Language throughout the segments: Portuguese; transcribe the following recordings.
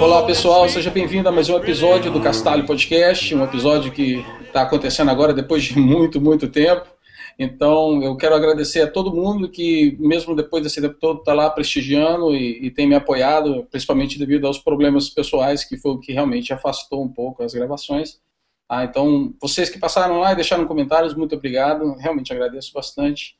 Olá pessoal, seja bem-vindo a mais um episódio do Castalho Podcast, um episódio que está acontecendo agora depois de muito, muito tempo. Então eu quero agradecer a todo mundo que, mesmo depois desse tempo todo, está lá prestigiando e, e tem me apoiado, principalmente devido aos problemas pessoais, que foi o que realmente afastou um pouco as gravações. Ah, então, vocês que passaram lá e deixaram comentários, muito obrigado, realmente agradeço bastante.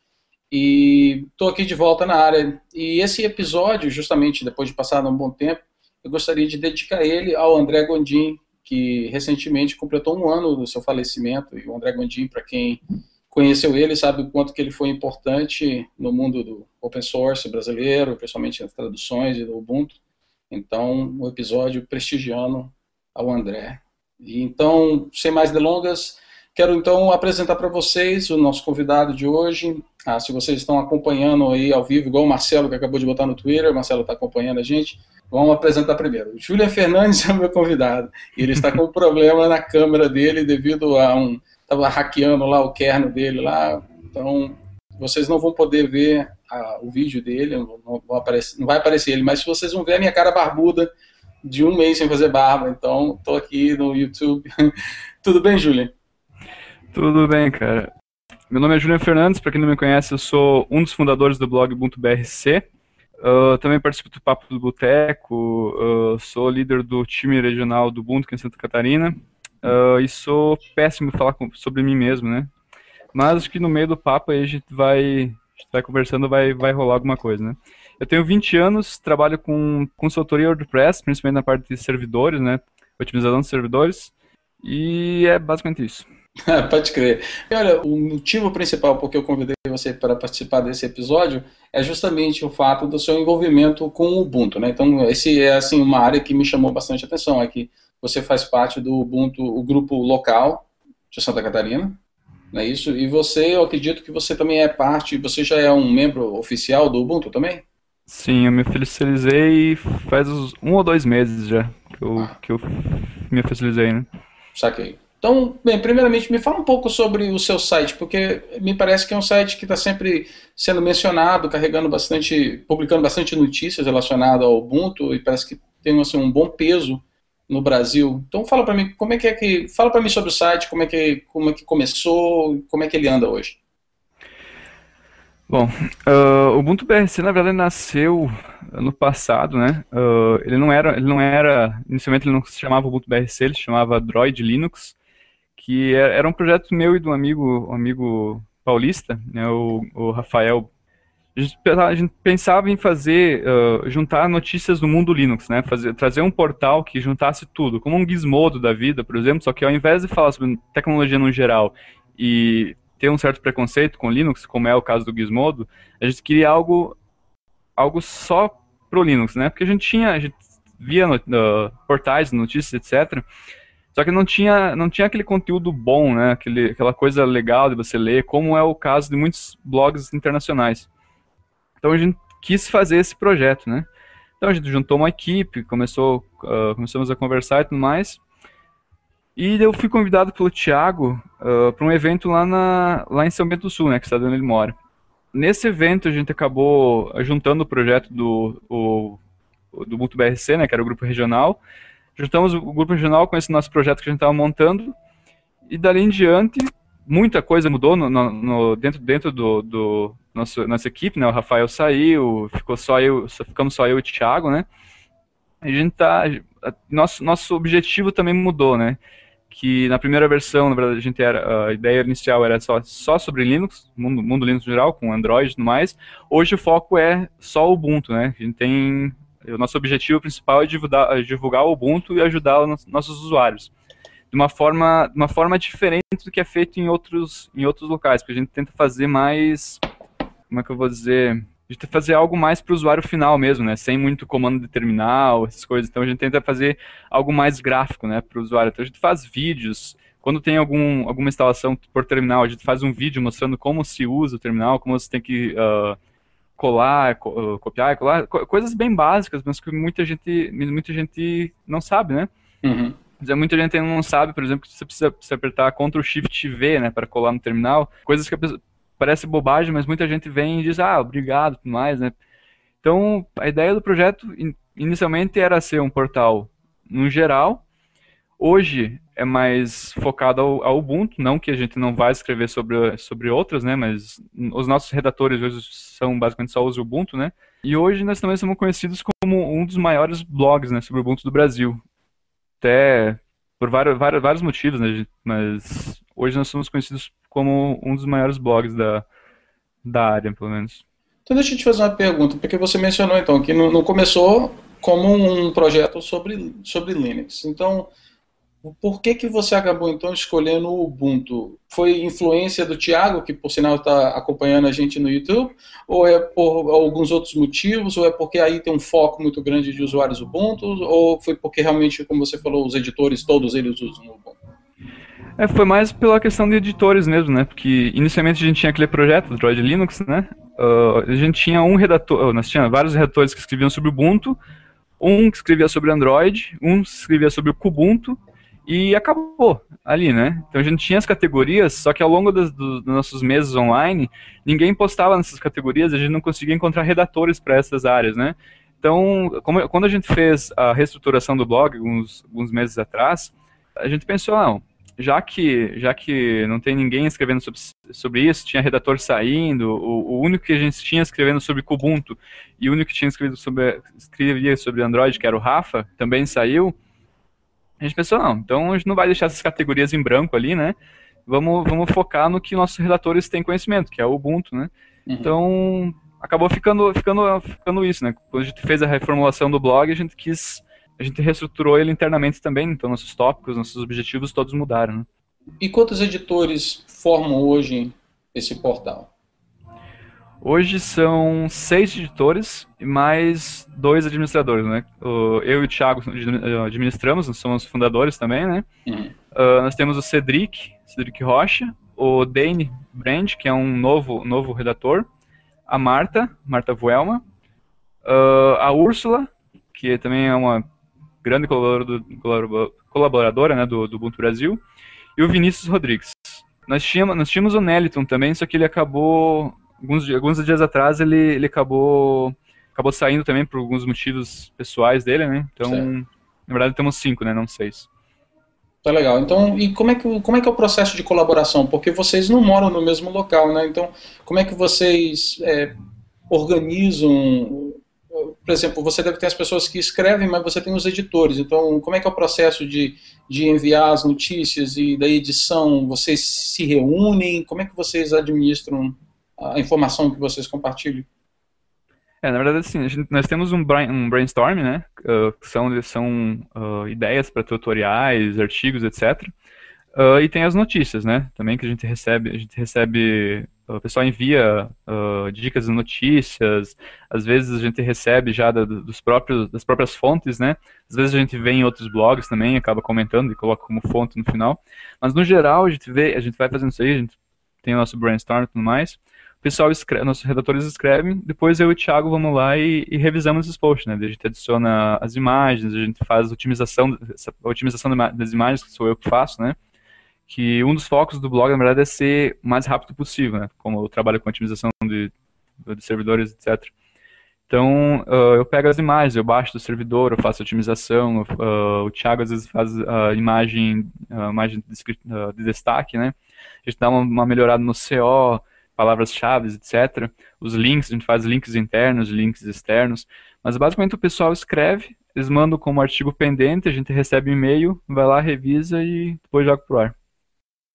E estou aqui de volta na área. E esse episódio, justamente depois de passar um bom tempo, eu gostaria de dedicar ele ao André Gondim, que recentemente completou um ano do seu falecimento. E o André Gondim, para quem conheceu ele, sabe o quanto que ele foi importante no mundo do open source brasileiro, principalmente nas traduções e do Ubuntu. Então, um episódio prestigiando ao André. E então, sem mais delongas, quero então apresentar para vocês o nosso convidado de hoje. Ah, se vocês estão acompanhando aí ao vivo, igual o Marcelo que acabou de botar no Twitter, o Marcelo está acompanhando a gente, vamos apresentar primeiro. O Julian Fernandes é o meu convidado. Ele está com um problema na câmera dele devido a um. Estava hackeando lá o kernel dele lá, então vocês não vão poder ver ah, o vídeo dele, não, não, não vai aparecer ele, mas vocês vão ver a minha cara barbuda de um mês sem fazer barba, então estou aqui no YouTube. Tudo bem, Julian? Tudo bem, cara. Meu nome é Julian Fernandes, para quem não me conhece, eu sou um dos fundadores do blog Ubuntu BRC. Uh, também participo do Papo do Boteco, uh, sou líder do time regional do Ubuntu em Santa Catarina. Uh, e sou péssimo falar com, sobre mim mesmo, né? Mas acho que no meio do papo aí a gente vai, a gente vai conversando, vai, vai rolar alguma coisa, né? Eu tenho 20 anos, trabalho com consultoria WordPress, principalmente na parte de servidores, né? Otimização de servidores. E é basicamente isso. Pode crer. E olha, o motivo principal porque eu convidei você para participar desse episódio é justamente o fato do seu envolvimento com o Ubuntu, né? Então, esse é assim uma área que me chamou bastante atenção, é que você faz parte do Ubuntu, o grupo local de Santa Catarina, não é isso? E você, eu acredito que você também é parte, você já é um membro oficial do Ubuntu também? Sim, eu me oficializei faz um ou dois meses já que eu, ah. que eu me oficializei, né? Saquei. Então, bem, primeiramente, me fala um pouco sobre o seu site, porque me parece que é um site que está sempre sendo mencionado, carregando bastante, publicando bastante notícias relacionadas ao Ubuntu e parece que tem assim, um bom peso no Brasil. Então, fala para mim, como é que é que, fala para mim sobre o site, como é que, como é que começou, como é que ele anda hoje. Bom, uh, o Ubuntu BRC na verdade nasceu ano passado, né? Uh, ele não era, ele não era, inicialmente ele não se chamava Ubuntu BRC, ele se chamava Droid Linux, que é, era um projeto meu e de um amigo, um amigo paulista, né? O, o Rafael. A gente, a gente, pensava em fazer, uh, juntar notícias do mundo Linux, né? Fazer, trazer um portal que juntasse tudo, como um gizmodo da vida, por exemplo, só que ao invés de falar sobre tecnologia no geral e ter um certo preconceito com Linux, como é o caso do Gizmodo, a gente queria algo algo só pro Linux, né? Porque a gente tinha, a gente via no, no, portais, notícias, etc. Só que não tinha, não tinha aquele conteúdo bom, né? Aquele, aquela coisa legal de você ler, como é o caso de muitos blogs internacionais. Então a gente quis fazer esse projeto, né? Então a gente juntou uma equipe, começou, uh, começamos a conversar e tudo mais. E eu fui convidado pelo Thiago uh, para um evento lá, na, lá em São Bento do Sul, né, que está onde ele mora. Nesse evento a gente acabou juntando o projeto do, o, do BRC, né, que era o grupo regional. Juntamos o grupo regional com esse nosso projeto que a gente estava montando. E dali em diante, muita coisa mudou no, no, no, dentro, dentro do, do nosso, nossa equipe, né? O Rafael saiu, ficou só eu, só, ficamos só eu e o Thiago, né? A gente tá, nosso, nosso objetivo também mudou, né? que na primeira versão, na verdade, a gente era a ideia inicial era só, só sobre Linux, mundo, mundo Linux em geral, com Android e tudo mais. Hoje o foco é só Ubuntu, né? A gente tem o nosso objetivo principal é divulgar, é divulgar o Ubuntu e ajudar os nossos usuários de uma forma, uma forma diferente do que é feito em outros, em outros locais, porque a gente tenta fazer mais, como é que eu vou dizer, a gente fazer algo mais para o usuário final mesmo, né? Sem muito comando de terminal, essas coisas. Então a gente tenta fazer algo mais gráfico, né, para o usuário. Então a gente faz vídeos Quando tem algum, alguma instalação por terminal, a gente faz um vídeo mostrando como se usa o terminal, como você tem que uh, colar, co uh, copiar colar, co coisas bem básicas, mas que muita gente, muita gente não sabe, né? Uhum. Muita gente não sabe, por exemplo, que você precisa, precisa apertar Ctrl Shift V, né, para colar no terminal. Coisas que pessoa, parece bobagem, mas muita gente vem e diz, ah, obrigado, tudo mais, né? Então, a ideia do projeto inicialmente era ser um portal no geral. Hoje é mais focado ao, ao, Ubuntu, não que a gente não vai escrever sobre, sobre outras, né? Mas os nossos redatores hoje são basicamente só os Ubuntu, né? E hoje nós também somos conhecidos como um dos maiores blogs né, sobre Ubuntu do Brasil. Até por vários, vários, vários motivos, né? Mas hoje nós somos conhecidos como um dos maiores blogs da, da área, pelo menos. Então deixa eu te fazer uma pergunta, porque você mencionou então que não, não começou como um projeto sobre, sobre Linux. Então, por que, que você acabou então escolhendo o Ubuntu? Foi influência do Thiago, que por sinal está acompanhando a gente no YouTube, ou é por alguns outros motivos, ou é porque aí tem um foco muito grande de usuários Ubuntu, ou foi porque realmente, como você falou, os editores, todos eles usam o Ubuntu? É, foi mais pela questão de editores mesmo, né? Porque inicialmente a gente tinha aquele projeto, do Droid Linux, né? Uh, a gente tinha um redator, nós tínhamos vários redatores que escreviam sobre Ubuntu, um que escrevia sobre Android, um que escrevia sobre o Kubuntu, e acabou ali, né? Então a gente tinha as categorias, só que ao longo dos, dos nossos meses online, ninguém postava nessas categorias, a gente não conseguia encontrar redatores para essas áreas, né? Então, como, quando a gente fez a reestruturação do blog, alguns, alguns meses atrás, a gente pensou, não, já que, já que não tem ninguém escrevendo sobre, sobre isso, tinha redator saindo, o, o, único que a gente tinha escrevendo sobre Kubuntu e o único que tinha escrito sobre, escrevia sobre Android, que era o Rafa, também saiu. A gente pensou, não, então a gente não vai deixar essas categorias em branco ali, né? Vamos, vamos focar no que nossos redatores têm conhecimento, que é o Ubuntu, né? Uhum. Então, acabou ficando, ficando, ficando isso, né? Quando a gente fez a reformulação do blog, a gente quis a gente reestruturou ele internamente também, então nossos tópicos, nossos objetivos todos mudaram. Né? E quantos editores formam hoje esse portal? Hoje são seis editores e mais dois administradores, né? Eu e o Thiago administramos, nós somos fundadores também, né? Uhum. Uh, nós temos o Cedric, Cedric Rocha, o Dane Brand, que é um novo, novo redator, a Marta, Marta Vuelma, uh, a Úrsula, que também é uma grande colaborador, colaboradora né, do, do Ubuntu Brasil, e o Vinícius Rodrigues. Nós tínhamos, nós tínhamos o Neliton também, só que ele acabou, alguns, alguns dias atrás, ele, ele acabou, acabou saindo também por alguns motivos pessoais dele, né? Então, certo. na verdade, temos cinco, né? Não seis. Tá legal. Então, e como é, que, como é que é o processo de colaboração? Porque vocês não moram no mesmo local, né? Então, como é que vocês é, organizam por exemplo, você deve ter as pessoas que escrevem, mas você tem os editores. Então, como é que é o processo de, de enviar as notícias e da edição? Vocês se reúnem? Como é que vocês administram a informação que vocês compartilham? É, na verdade, assim, gente, nós temos um, brain, um brainstorm, né? Uh, são, são uh, ideias para tutoriais, artigos, etc. Uh, e tem as notícias, né? Também que a gente recebe, a gente recebe o pessoal envia dicas de notícias, às vezes a gente recebe já da, dos próprios, das próprias fontes, né? Às vezes a gente vê em outros blogs também, acaba comentando e coloca como fonte no final. Mas no geral a gente vê, a gente vai fazendo isso aí, a gente tem o nosso brainstorm e tudo mais. O pessoal escreve, nossos redatores escrevem, depois eu e o Thiago vamos lá e, e revisamos esses posts, né? A gente adiciona as imagens, a gente faz otimização, a otimização das imagens, que sou eu que faço, né? que um dos focos do blog, na verdade, é ser o mais rápido possível, né? Como eu trabalho com otimização de, de servidores, etc. Então, uh, eu pego as imagens, eu baixo do servidor, eu faço otimização, uh, o Thiago às vezes faz a imagem, a imagem de, uh, de, destaque, né? A gente dá uma, uma melhorada no CO, palavras-chave, etc. Os links, a gente faz links internos, links externos. Mas basicamente o pessoal escreve, eles mandam como artigo pendente, a gente recebe e-mail, vai lá, revisa e depois joga pro ar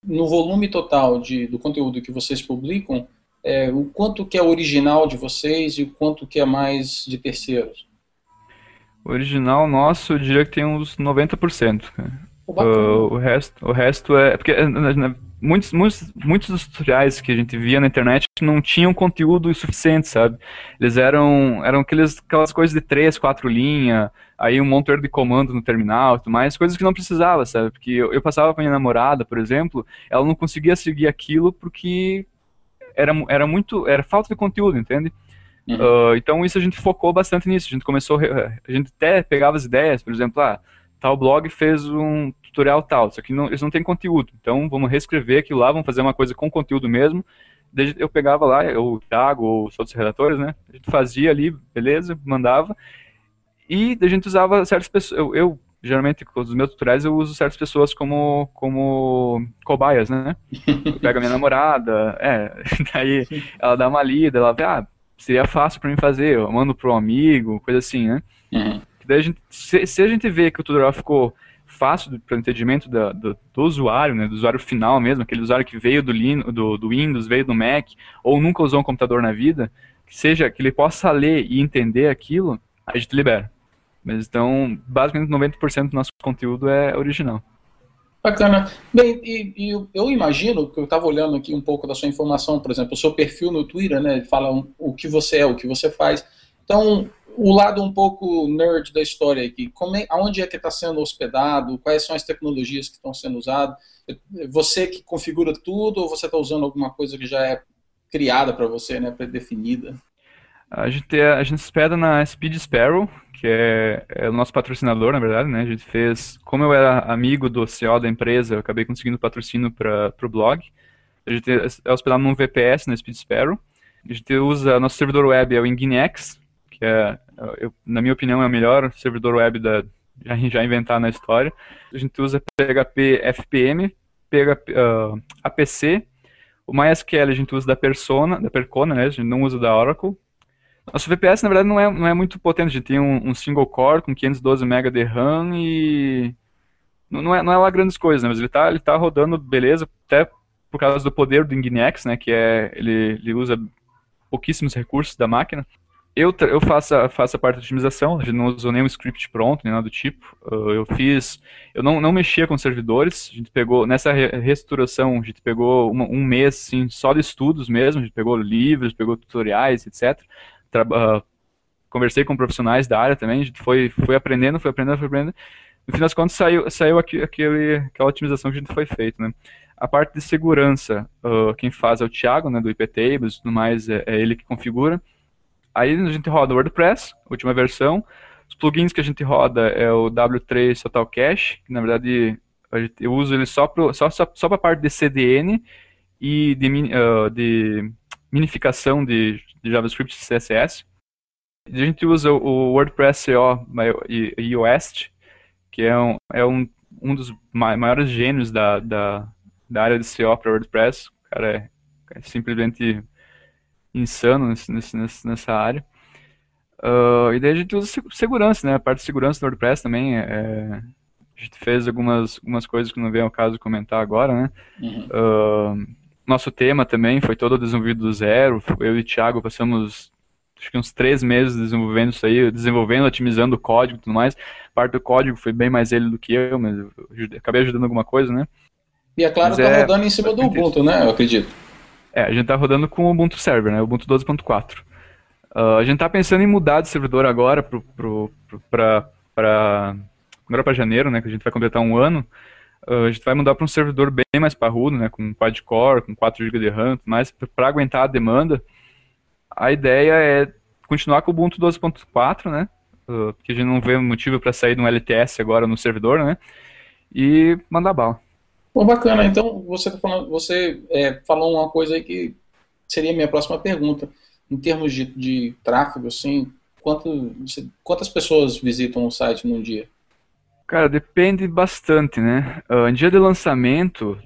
no volume total de, do conteúdo que vocês publicam, é, o quanto que é original de vocês e o quanto que é mais de terceiros? O original nosso, eu diria que tem uns 90%. Uh, o, resto, o resto é. Porque muitos, muitos, muitos dos tutoriais que a gente via na internet não tinham conteúdo suficiente, sabe? Eles eram, eram aqueles, aquelas coisas de três, quatro linhas, aí um monte de comando no terminal e tudo mais, coisas que não precisava, sabe? Porque eu, eu passava pra minha namorada, por exemplo, ela não conseguia seguir aquilo porque era, era muito. Era falta de conteúdo, entende? Uhum. Uh, então isso a gente focou bastante nisso. A gente começou. A gente até pegava as ideias, por exemplo, ah, tal blog fez um tutorial tal, só que não, eles não têm conteúdo. Então vamos reescrever aquilo lá, vamos fazer uma coisa com conteúdo mesmo. Daí eu pegava lá, o Thiago ou os outros redatores, né? A gente fazia ali, beleza, mandava. E a gente usava certas pessoas. Eu, eu geralmente, com os meus tutoriais, eu uso certas pessoas como, como cobaias, né? Eu pego a minha namorada, é, daí ela dá uma lida, ela vê, ah, seria fácil para mim fazer, eu mando para um amigo, coisa assim, né? Uhum. Daí a gente, se, se, a gente vê que o tutorial ficou fácil para o entendimento da, do, do, usuário, né, do usuário final mesmo, aquele usuário que veio do, do, do Windows, veio do Mac, ou nunca usou um computador na vida, que seja que ele possa ler e entender aquilo, a gente libera. Mas então, basicamente 90% do nosso conteúdo é original. Bacana. Bem, e, e eu imagino que eu estava olhando aqui um pouco da sua informação, por exemplo, o seu perfil no Twitter, né? Fala o que você é, o que você faz. Então, o lado um pouco nerd da história aqui, como é, aonde é que está sendo hospedado, quais são as tecnologias que estão sendo usadas, você que configura tudo ou você está usando alguma coisa que já é criada para você, né, pré-definida? A gente, a gente hospeda na Speed Sparrow, que é, é, o nosso patrocinador, na verdade, né? A gente fez, como eu era amigo do CEO da empresa, eu acabei conseguindo patrocínio para o blog. A gente é hospedado num VPS na Speed Sparrow. A gente usa, nosso servidor web é o Nginx, que é, eu, na minha opinião, é o melhor servidor web da, já, inventar na história. A gente usa PHP FPM, PHP, uh, APC, o MySQL a gente usa da Persona, da Percona, né? A gente não usa da Oracle. Nosso VPS, na verdade, não é, não é muito potente. A gente tem um, um single core com 512 MB de RAM e. Não é, não é lá grandes coisas, né? Mas ele está ele tá rodando beleza, até por causa do poder do Nginx, né? Que é. Ele, ele usa pouquíssimos recursos da máquina. Eu, eu faço, a, faço a parte de otimização, a gente não usou nenhum script pronto, nem nada do tipo. Uh, eu fiz. Eu não, não mexia com servidores, a gente pegou. Nessa re reestruturação, a gente pegou uma, um mês assim, só de estudos mesmo, a gente pegou livros, pegou tutoriais, etc uh, conversei com profissionais da área também, a gente foi, foi aprendendo, foi aprendendo, foi aprendendo. No fim das contas, saiu, saiu aquele, aquela otimização que a gente foi feita, né? A parte de segurança, uh, quem faz é o Thiago, né, do IPTables e tudo mais, é, é, ele que configura. Aí a gente roda o WordPress, última versão. Os plugins que a gente roda é o W3 Total Cache, que na verdade eu uso ele só para só, só, só a parte de CDN e de, uh, de minificação de, de JavaScript e CSS. A gente usa o WordPress CO e, e West, que é um, é um, um dos maiores gênios da, da, da área de CO para WordPress. O cara é, é simplesmente insano nesse, nesse, nessa área. Uh, e daí a gente usa segurança, né? A parte de segurança do WordPress também. É, é, a gente fez algumas, algumas coisas que não vem ao caso comentar agora, né? Uhum. Uh, nosso tema também foi todo desenvolvido do zero. Eu e o Thiago passamos acho que uns três meses desenvolvendo isso aí, desenvolvendo, otimizando o código e tudo mais. Parte do código foi bem mais ele do que eu, mas eu acabei ajudando alguma coisa, né? E é claro que tá é, rodando em cima do Ubuntu, né? Eu acredito. É, a gente tá rodando com o Ubuntu Server, né? Ubuntu 12.4. Uh, ah, a gente tá pensando em mudar de servidor agora pra, agora para janeiro, né? Que a gente vai completar um ano. Uh, a gente vai mudar para um servidor bem mais parrudo, né, com quad-core, com 4 GB de RAM, mas para aguentar a demanda, a ideia é continuar com o Ubuntu 12.4, né, uh, porque a gente não vê motivo para sair de um LTS agora no servidor, né, e mandar bala. Bom, bacana. Então, você, tá falando, você é, falou uma coisa aí que seria a minha próxima pergunta. Em termos de, de tráfego, assim, quanto, quantas pessoas visitam o site num dia? Cara, depende bastante, né? Uh, dia de lançamento,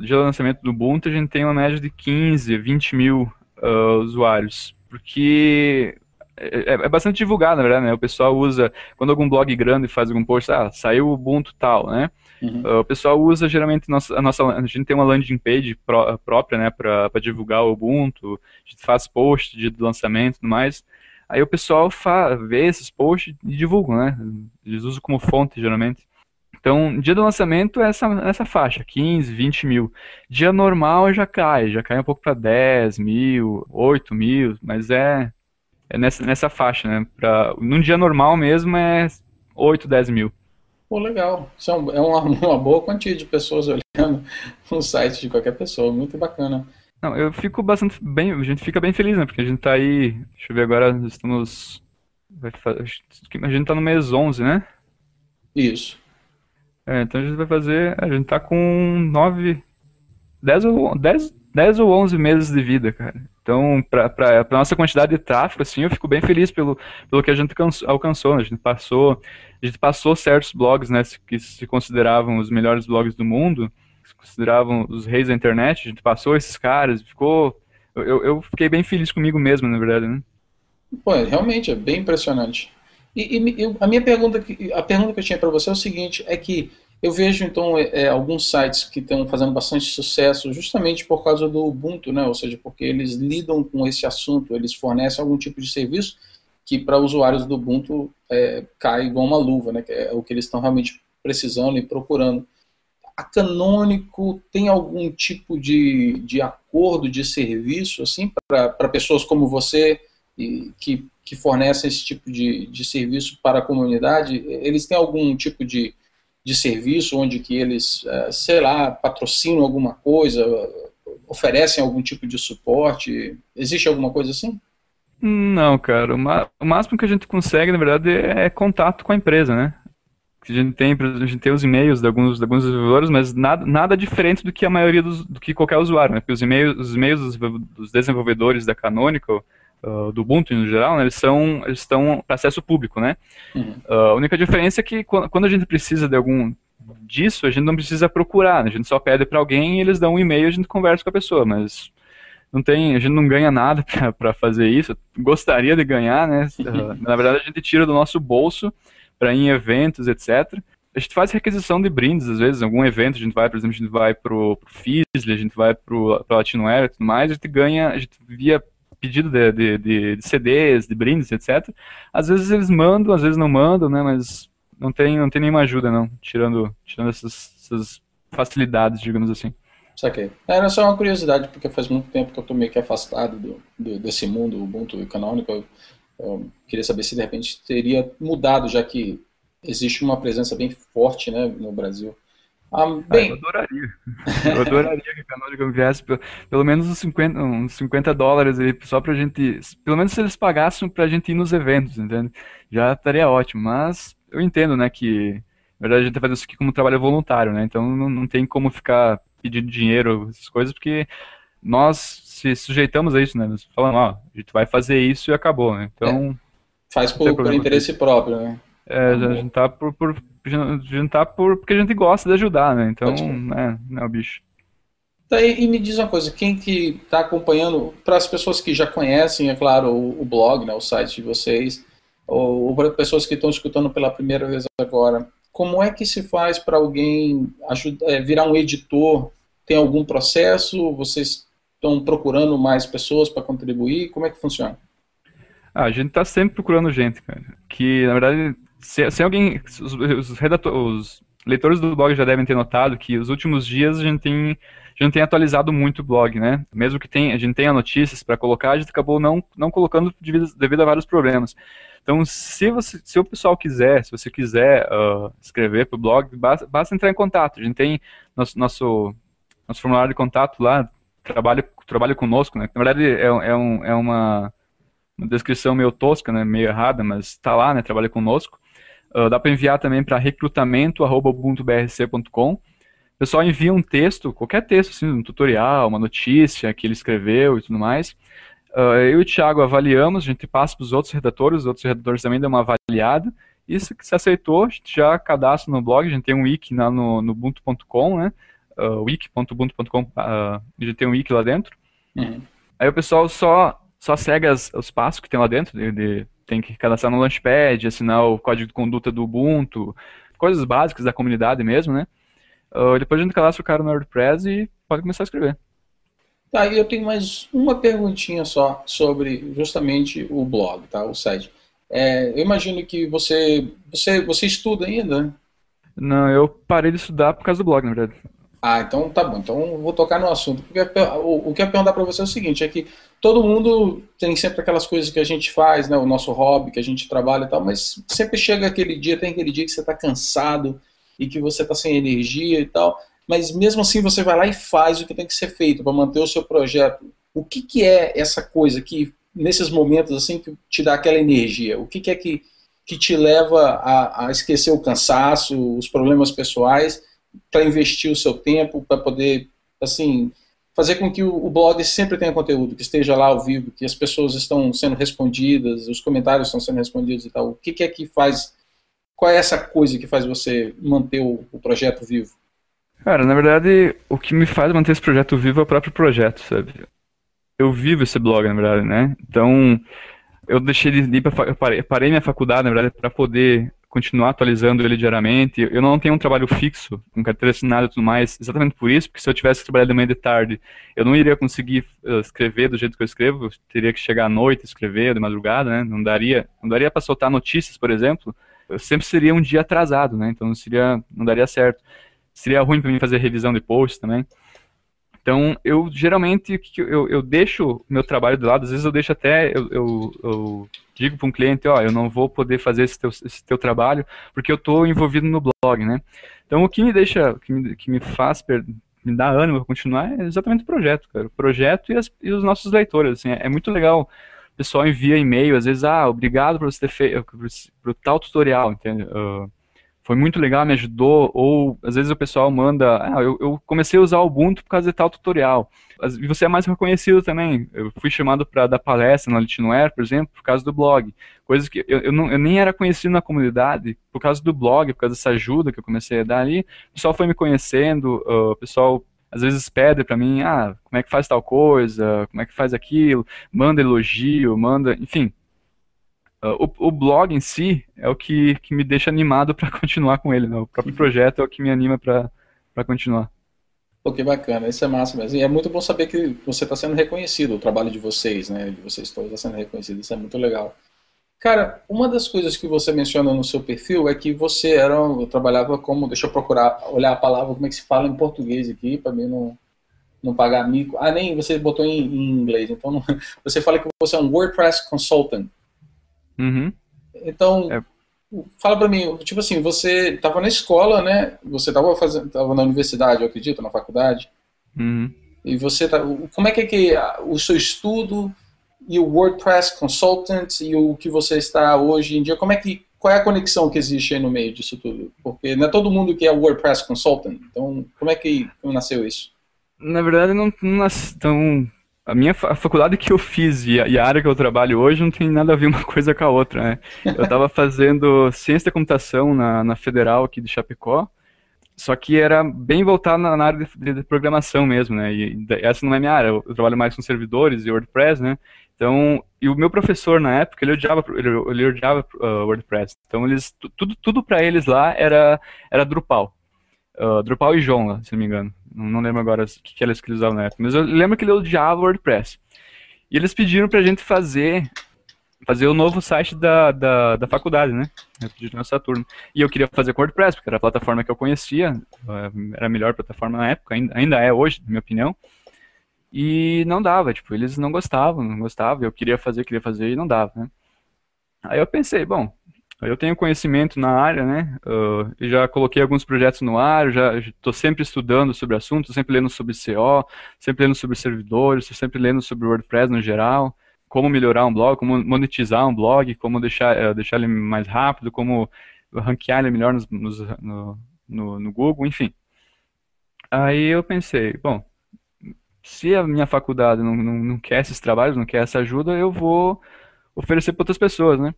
dia de lançamento do Ubuntu, a gente tem uma média de 15, 20 mil uh, usuários. Porque é, é, é, bastante divulgado, na verdade, né? O pessoal usa, quando algum blog grande faz algum post, ah, saiu o Ubuntu tal, né? Uhum. Uh, o pessoal usa geralmente nossa, a nossa, a gente tem uma landing page pró, própria, né, para divulgar o Ubuntu, a gente faz post de lançamento e tudo mais. Aí o pessoal vê esses posts e divulga, né? Eles usam como fonte, geralmente. Então, dia do lançamento é essa, essa faixa, 15, 20 mil. Dia normal já cai, já cai um pouco para 10 mil, 8 mil, mas é, é nessa, nessa faixa, né? Pra, num dia normal mesmo é 8, 10 mil. Pô, legal. Isso é, é uma, uma boa quantia de pessoas olhando um site de qualquer pessoa, muito bacana. Não, eu fico bastante bem, a gente fica bem feliz, né? Porque a gente tá aí, deixa eu ver agora, estamos. A gente tá no mês 11, né? Isso. É, então a gente vai fazer. A gente tá com 9. 10 ou, 10, 10 ou 11 meses de vida, cara. Então, pra, pra nossa quantidade de tráfego, assim, eu fico bem feliz pelo, pelo que a gente alcançou. Né? A gente passou. A gente passou certos blogs, né? Que se consideravam os melhores blogs do mundo se consideravam os reis da internet, a gente passou esses caras, ficou. Eu, eu fiquei bem feliz comigo mesmo, na verdade, né? Pô, realmente, é bem impressionante. E, e a minha pergunta, a pergunta que eu tinha para você é o seguinte, é que eu vejo então é, é, alguns sites que estão fazendo bastante sucesso justamente por causa do Ubuntu, né? Ou seja, porque eles lidam com esse assunto, eles fornecem algum tipo de serviço que para usuários do Ubuntu é, cai igual uma luva, né? Que é o que eles estão realmente precisando e procurando a Canônico tem algum tipo de, de acordo de serviço assim para pessoas como você e, que, que fornecem esse tipo de, de serviço para a comunidade? Eles têm algum tipo de, de serviço onde que eles, é, sei lá, patrocinam alguma coisa, oferecem algum tipo de suporte? Existe alguma coisa assim? Não, cara. O máximo que a gente consegue, na verdade, é contato com a empresa, né? a gente tem, a gente tem os e-mails de alguns, de alguns desenvolvedores, mas nada, nada diferente do que a maioria dos, do que qualquer usuário, né? Porque os e-mails, os e-mails dos, dos desenvolvedores da Canonical, uh, do Ubuntu no geral, né, eles são, eles estão para acesso público, né? Uhum. Uh, a única diferença é que quando, quando a gente precisa de algum disso, a gente não precisa procurar, né? a gente só pede para alguém e eles dão um e-mail e a gente conversa com a pessoa, mas não tem, a gente não ganha nada para fazer isso. Gostaria de ganhar, né? Uh, na verdade, a gente tira do nosso bolso para ir em eventos, etc. A gente faz requisição de brindes, às vezes, em algum evento a gente vai, por exemplo, a gente vai pro, pro Fizzly, a gente vai pro, pro Latinoera e tudo mais, a gente ganha, a gente via pedido de, de, de, de, CDs, de brindes, etc. Às vezes eles mandam, às vezes não mandam, né, mas não tem, não tem nenhuma ajuda, não, tirando, tirando essas, essas facilidades, digamos assim. Saquei. Era só uma curiosidade, porque faz muito tempo que eu tô meio que afastado do, do desse mundo Ubuntu e Canonical. Eu queria saber se de repente teria mudado, já que existe uma presença bem forte né, no Brasil. Ah, ah bem... Ah, eu adoraria. Eu adoraria que a Canonical viesse pelo, pelo menos uns 50, uns 50 dólares aí, só pra gente. Pelo menos se eles pagassem pra gente ir nos eventos, entende? Já estaria ótimo. Mas eu entendo, né, que na verdade a gente tá fazendo isso aqui como trabalho voluntário, né? Então não, não tem como ficar pedindo dinheiro, essas coisas, porque nós se sujeitamos a isso, né? Nós falamos, ó, a gente vai fazer isso e acabou, né? Então. É. Faz por, por interesse próprio, né? É, a gente tá por, por, a gente tá por, porque a gente gosta de ajudar, né? Então, né, não é o bicho. Tá, e, e, me diz uma coisa, quem que está acompanhando, para as pessoas que já conhecem, é claro, o, o blog, né, o site de vocês, ou, ou para pessoas que estão escutando pela primeira vez agora, como é que se faz para alguém ajudar, é, virar um editor? Tem algum processo? Vocês estão procurando mais pessoas para contribuir? Como é que funciona? Ah, a gente está sempre procurando gente, cara. Que, na verdade, se, se alguém. Os, os, redator, os leitores do blog já devem ter notado que os últimos dias a gente tem, a gente tem atualizado muito o blog, né? Mesmo que tem, a gente tenha notícias para colocar, a gente acabou não, não colocando devido, devido a vários problemas. Então, se, você, se o pessoal quiser, se você quiser uh, escrever para o blog, basta, basta, entrar em contato. A gente tem nosso, nosso, nosso formulário de contato lá, trabalha, trabalha conosco, né? Na verdade, é, é, um, é uma, uma, descrição meio tosca, né? Meio errada, mas está lá, né? Trabalha conosco. Uh, dá para enviar também para recrutamento.ubuntubrc.com. O pessoal envia um texto, qualquer texto, assim, um tutorial, uma notícia que ele escreveu e tudo mais. Uh, eu e o Thiago avaliamos, a gente passa para os outros redatores, os outros redatores também dão uma avaliada. Isso que se aceitou, a gente já cadastra no blog, a gente tem um wiki lá no, no ubuntu.com, né? uh, wiki.ubuntu.com, uh, a gente tem um wiki lá dentro. Uhum. Aí o pessoal só, só segue as, os passos que tem lá dentro, de, de, tem que cadastrar no Launchpad, assinar o código de conduta do Ubuntu, coisas básicas da comunidade mesmo, né? Uh, depois a gente cadastra o cara no WordPress e pode começar a escrever. Tá, e eu tenho mais uma perguntinha só sobre justamente o blog, tá? O site. É, eu imagino que você, você, você estuda ainda, né? Não, eu parei de estudar por causa do blog, na verdade. Ah, então tá bom. Então vou tocar no assunto. O, que eu ia perguntar para você é o seguinte: é que todo mundo tem sempre aquelas coisas que a gente faz, né? O nosso hobby, que a gente trabalha e tal, mas sempre chega aquele dia, tem aquele dia que você está cansado e que você está sem energia e tal. Mas mesmo assim você vai lá e faz o que tem que ser feito para manter o seu projeto. O que, que é essa coisa que, nesses momentos assim, que te dá aquela energia? O que, que é que, que te leva a, a esquecer o cansaço, os problemas pessoais para investir o seu tempo, para poder, assim, fazer com que o, blog sempre tenha conteúdo, que esteja lá ao vivo, que as pessoas estão sendo respondidas, os comentários estão sendo respondidos e tal. O que, que é que faz, qual é essa coisa que faz você manter o, o projeto vivo? Cara, na verdade, o que me faz manter esse projeto vivo é o próprio projeto, sabe? Eu vivo esse blog, na verdade, né? Então, eu deixei de ir para parei, parei minha faculdade, na verdade, para poder continuar atualizando ele diariamente. Eu não tenho um trabalho fixo, com carteira assinada e tudo mais, exatamente por isso, porque se eu tivesse que trabalhar de manhã de tarde, eu não iria conseguir uh, escrever do jeito que eu escrevo, eu teria que chegar à noite escrever, de madrugada, né? Não daria, não daria para soltar notícias, por exemplo. Eu sempre seria um dia atrasado, né? Então não seria, não daria certo. Seria ruim para mim fazer revisão de posts também. Então, eu geralmente eu, eu deixo meu trabalho de lado, às vezes eu deixo até, eu, eu, eu digo para um cliente, ó, eu não vou poder fazer esse teu, esse teu trabalho porque eu estou envolvido no blog, né? Então, o que me deixa, que me, que me faz, me dá ânimo para continuar é exatamente o projeto, cara. O projeto e, as, e os nossos leitores, assim, é, é muito legal o pessoal envia e-mail, às vezes, ah, obrigado por você ter feito, por, tal tutorial, entende? Uh, foi muito legal, me ajudou, ou às vezes o pessoal manda, ah, eu, eu, comecei a usar o Ubuntu por causa de tal tutorial. E você é mais reconhecido também. Eu fui chamado para dar palestra na Litinware, por exemplo, por causa do blog. Coisas que eu, eu, não, eu nem era conhecido na comunidade, por causa do blog, por causa dessa ajuda que eu comecei a dar ali. O pessoal foi me conhecendo, uh, o pessoal às vezes pede para mim, ah, como é que faz tal coisa, como é que faz aquilo, manda elogio, manda, enfim, Uh, o, o, blog em si é o que, que me deixa animado para continuar com ele, né? O próprio projeto é o que me anima para continuar. Pô, que bacana, isso é massa mesmo. E é muito bom saber que você está sendo reconhecido, o trabalho de vocês, né? De vocês todos está sendo reconhecido, isso é muito legal. Cara, uma das coisas que você menciona no seu perfil é que você era, trabalhava como, deixa eu procurar, olhar a palavra, como é que se fala em português aqui, para mim não, não pagar mico. Ah, nem você botou em, em inglês, então não, você fala que você é um WordPress consultant. Uhum. Então, é. fala pra mim, tipo assim, você estava na escola, né? Você estava fazendo, tava na universidade, eu acredito, na faculdade. Uhum. E você tá, como é que, é que o seu estudo e o WordPress Consultant e o que você está hoje em dia, como é que qual é a conexão que existe aí no meio disso tudo? Porque não é todo mundo que é WordPress Consultant. Então, como é que como nasceu isso? Na verdade, não, não nasceu tão a minha a faculdade que eu fiz e a, e a, área que eu trabalho hoje não tem nada a ver uma coisa com a outra, né? Eu estava fazendo ciência da computação na, na Federal aqui de Chapecó, só que era bem voltado na, na área de, de, programação mesmo, né? E essa não é minha área, eu, eu, trabalho mais com servidores e WordPress, né? Então, e o meu professor na época, ele odiava, ele, ele odiava uh, WordPress. Então, eles, tudo, tudo para eles lá era, era Drupal. Uh, Drupal e Joomla, se não me engano. Não, não lembro agora o que, que eles usavam na época. Mas eu lembro que ele odiava WordPress. E eles pediram pra gente fazer fazer o novo site da, da, da faculdade, né? De Saturno. E eu queria fazer com WordPress, porque era a plataforma que eu conhecia, uh, era a melhor plataforma na época, ainda, ainda é hoje, na minha opinião. E não dava, tipo, eles não gostavam, não gostavam, eu queria fazer, queria fazer e não dava, né? Aí eu pensei, bom, eu tenho conhecimento na área, né? Uh, já coloquei alguns projetos no ar, já estou sempre estudando sobre assuntos, sempre lendo sobre CO, sempre lendo sobre servidores, sempre lendo sobre WordPress no geral, como melhorar um blog, como monetizar um blog, como deixar, uh, deixar ele mais rápido, como ranquear ele melhor nos, nos, no, no, no Google, enfim. Aí eu pensei, bom, se a minha faculdade não, não, não quer esses trabalhos, não quer essa ajuda, eu vou oferecer para outras pessoas, né?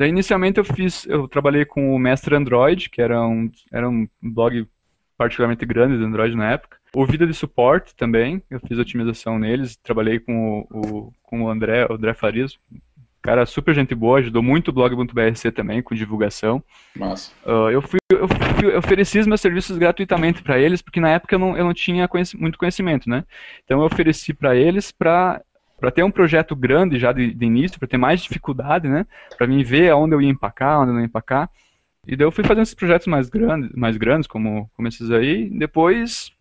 Daí, inicialmente, eu fiz, eu trabalhei com o Mestre Android, que era um, era um blog particularmente grande de Android na época. O Vida de Suporte também, eu fiz otimização neles, trabalhei com o, o com o André, o André Farias, cara super gente boa, ajudou muito o blog.brc também com divulgação. Massa. Uh, eu, fui, eu, fui, eu ofereci os meus serviços gratuitamente para eles, porque na época eu não, eu não tinha conheci, muito conhecimento, né? Então eu ofereci para eles para para ter um projeto grande já de, de início, para ter mais dificuldade, né? Para mim ver aonde eu ia empacar, onde eu não ia empacar. E daí eu fui fazendo esses projetos mais grandes, mais grandes como, como esses aí. Depois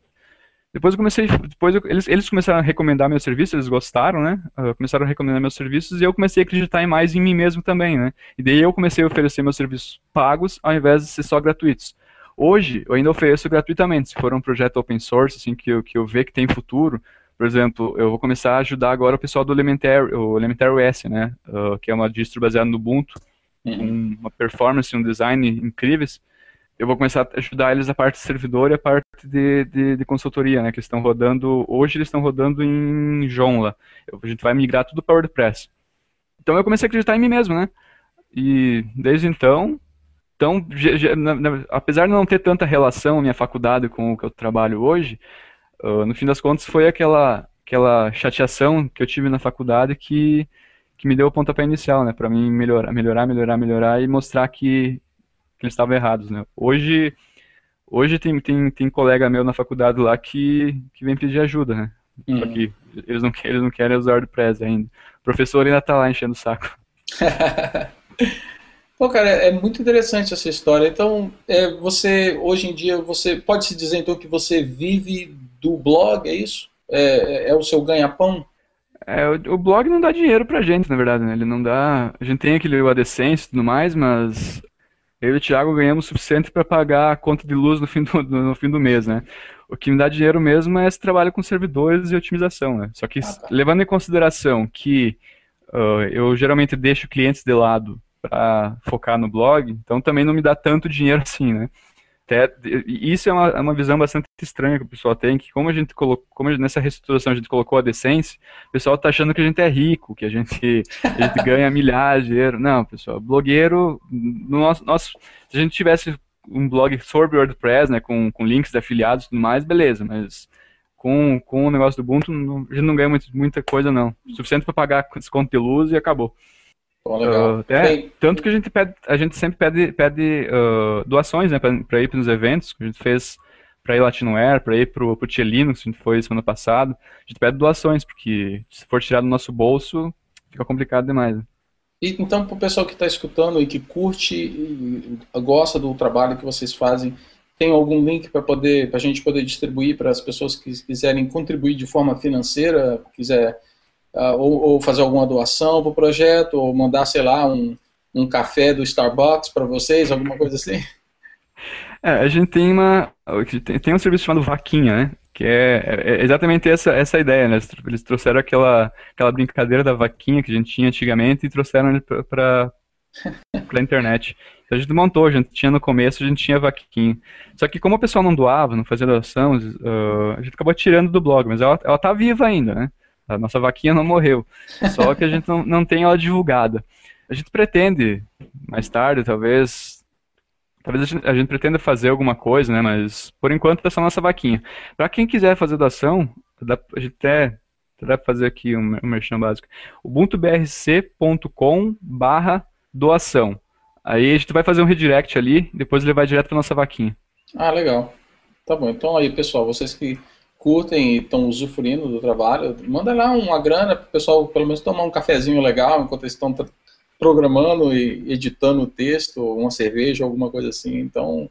depois eu comecei, depois eu, eles, eles começaram a recomendar meus serviços, eles gostaram, né? Uh, começaram a recomendar meus serviços e eu comecei a acreditar mais em mim mesmo também, né? E daí eu comecei a oferecer meus serviços pagos ao invés de ser só gratuitos. Hoje eu ainda ofereço gratuitamente, se for um projeto open source, assim, que eu, que eu ver que tem futuro. Por exemplo, eu vou começar a ajudar agora o pessoal do Elementary, o Elementary OS, né? Uh, que é uma distro baseada no Ubuntu, uhum. com uma performance e um design incríveis eu vou começar a ajudar eles a parte de servidor e a parte de, de, de consultoria, né? Que estão rodando. Hoje eles estão rodando em Joomla. A gente vai migrar tudo para WordPress. Então eu comecei a acreditar em mim mesmo, né? E desde então, então apesar de não ter tanta relação a minha faculdade com o que eu trabalho hoje, uh, no fim das contas foi aquela aquela chateação que eu tive na faculdade que que me deu o pontapé inicial, né? Para mim melhorar, melhorar, melhorar, melhorar e mostrar que que eles estavam errados, né? Hoje, hoje tem, tem, tem colega meu na faculdade lá que, que vem pedir ajuda, né? Uhum. Só que eles não, eles não querem usar o WordPress ainda. O professor ainda tá lá enchendo o saco. Pô, cara, é muito interessante essa história. Então, é, você, hoje em dia, você pode se dizer então que você vive do blog, é isso? É, é, é o seu ganha-pão? É, o, o, blog não dá dinheiro pra gente, na verdade, né? Ele não dá. A gente tem aquele AdSense e tudo mais, mas eu e o Thiago ganhamos o suficiente para pagar a conta de luz no fim, do, no fim do mês, né? O que me dá dinheiro mesmo é esse trabalho com servidores e otimização, né? Só que, ah, tá. levando em consideração que uh, eu geralmente deixo clientes de lado para focar no blog, então também não me dá tanto dinheiro assim, né? Até, isso é uma, é uma visão bastante estranha que o pessoal tem, que como a gente colocou, como nessa reestruturação a gente colocou a decência, o pessoal está achando que a gente é rico, que a gente, a gente ganha milhares de dinheiro. Não, pessoal, blogueiro, no nosso, nosso, se a gente tivesse um blog sobre WordPress, né, com, com links de afiliados e tudo mais, beleza, mas com, com o negócio do Ubuntu, não, a gente não ganha muito, muita coisa, não. O suficiente para pagar desconto de luz e acabou. Uh, é, tanto que a gente pede, a gente sempre pede, pede uh, doações, né, para ir para os eventos que a gente fez para ir Latinoware, para ir pro, pro Tia Linux, que a gente foi semana passada. A gente pede doações, porque se for tirar do nosso bolso, fica complicado demais. Né? E, então, para o pessoal que está escutando e que curte e gosta do trabalho que vocês fazem, tem algum link para poder, para a gente poder distribuir para as pessoas que quiserem contribuir de forma financeira, quiser uh, ou, ou, fazer alguma doação para o projeto, ou mandar, sei lá, um, um café do Starbucks para vocês, alguma coisa assim? É, a gente tem uma. Tem um serviço chamado Vaquinha, né? Que é, é exatamente essa, essa ideia, né? Eles trouxeram aquela, aquela brincadeira da vaquinha que a gente tinha antigamente e trouxeram para a internet. Então a gente montou, a gente tinha no começo, a gente tinha vaquinha. Só que como o pessoal não doava, não fazia doação, uh, a gente acabou tirando do blog, mas ela, ela tá viva ainda, né? A nossa vaquinha não morreu. Só que a gente não, não tem ela divulgada. A gente pretende, mais tarde, talvez. Talvez a gente, a gente pretenda fazer alguma coisa, né? Mas por enquanto é só nossa vaquinha. Para quem quiser fazer doação, dá, a gente até dá para fazer aqui um, um merchan básico. ubuntubrc.com barra doação. Aí a gente vai fazer um redirect ali, depois ele vai direto para nossa vaquinha. Ah, legal. Tá bom. Então aí, pessoal, vocês que curtem e estão usufruindo do trabalho, manda lá uma grana para o pessoal pelo menos tomar um cafezinho legal enquanto eles estão programando e editando o texto, uma cerveja, alguma coisa assim. Então.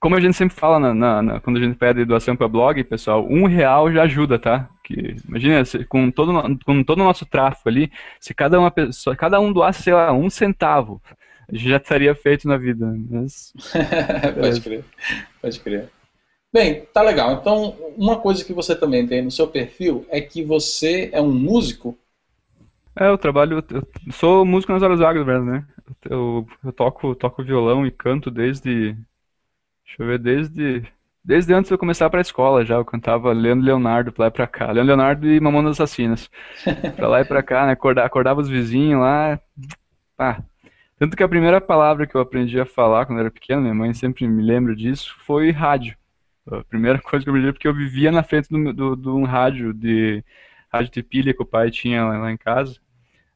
Como a gente sempre fala na, na, na, quando a gente pede doação para blog, pessoal, um real já ajuda, tá? Que, imagina, se, com, todo, com todo o nosso tráfego ali, se cada, uma pessoa, cada um doasse, sei lá, um centavo, já estaria feito na vida. Mas... pode crer, pode crer. Bem, tá legal. Então, uma coisa que você também tem no seu perfil é que você é um músico. É, eu trabalho, eu sou músico nas horas vagas, verdade, né? Eu, eu toco, toco violão e canto desde, deixa eu ver, desde, desde antes de eu começar para a escola já. Eu cantava Leandro Leonardo pra lá e pra cá. Leandro Leonardo e Mamonas Assassinas. pra lá e pra cá, né? Acordava, acordava os vizinhos lá. Pá. Tanto que a primeira palavra que eu aprendi a falar quando eu era pequeno, minha mãe sempre me lembra disso, foi rádio. A primeira coisa que eu aprendi é porque eu vivia na frente de um rádio de rádio de pilha que o pai tinha lá, lá em casa.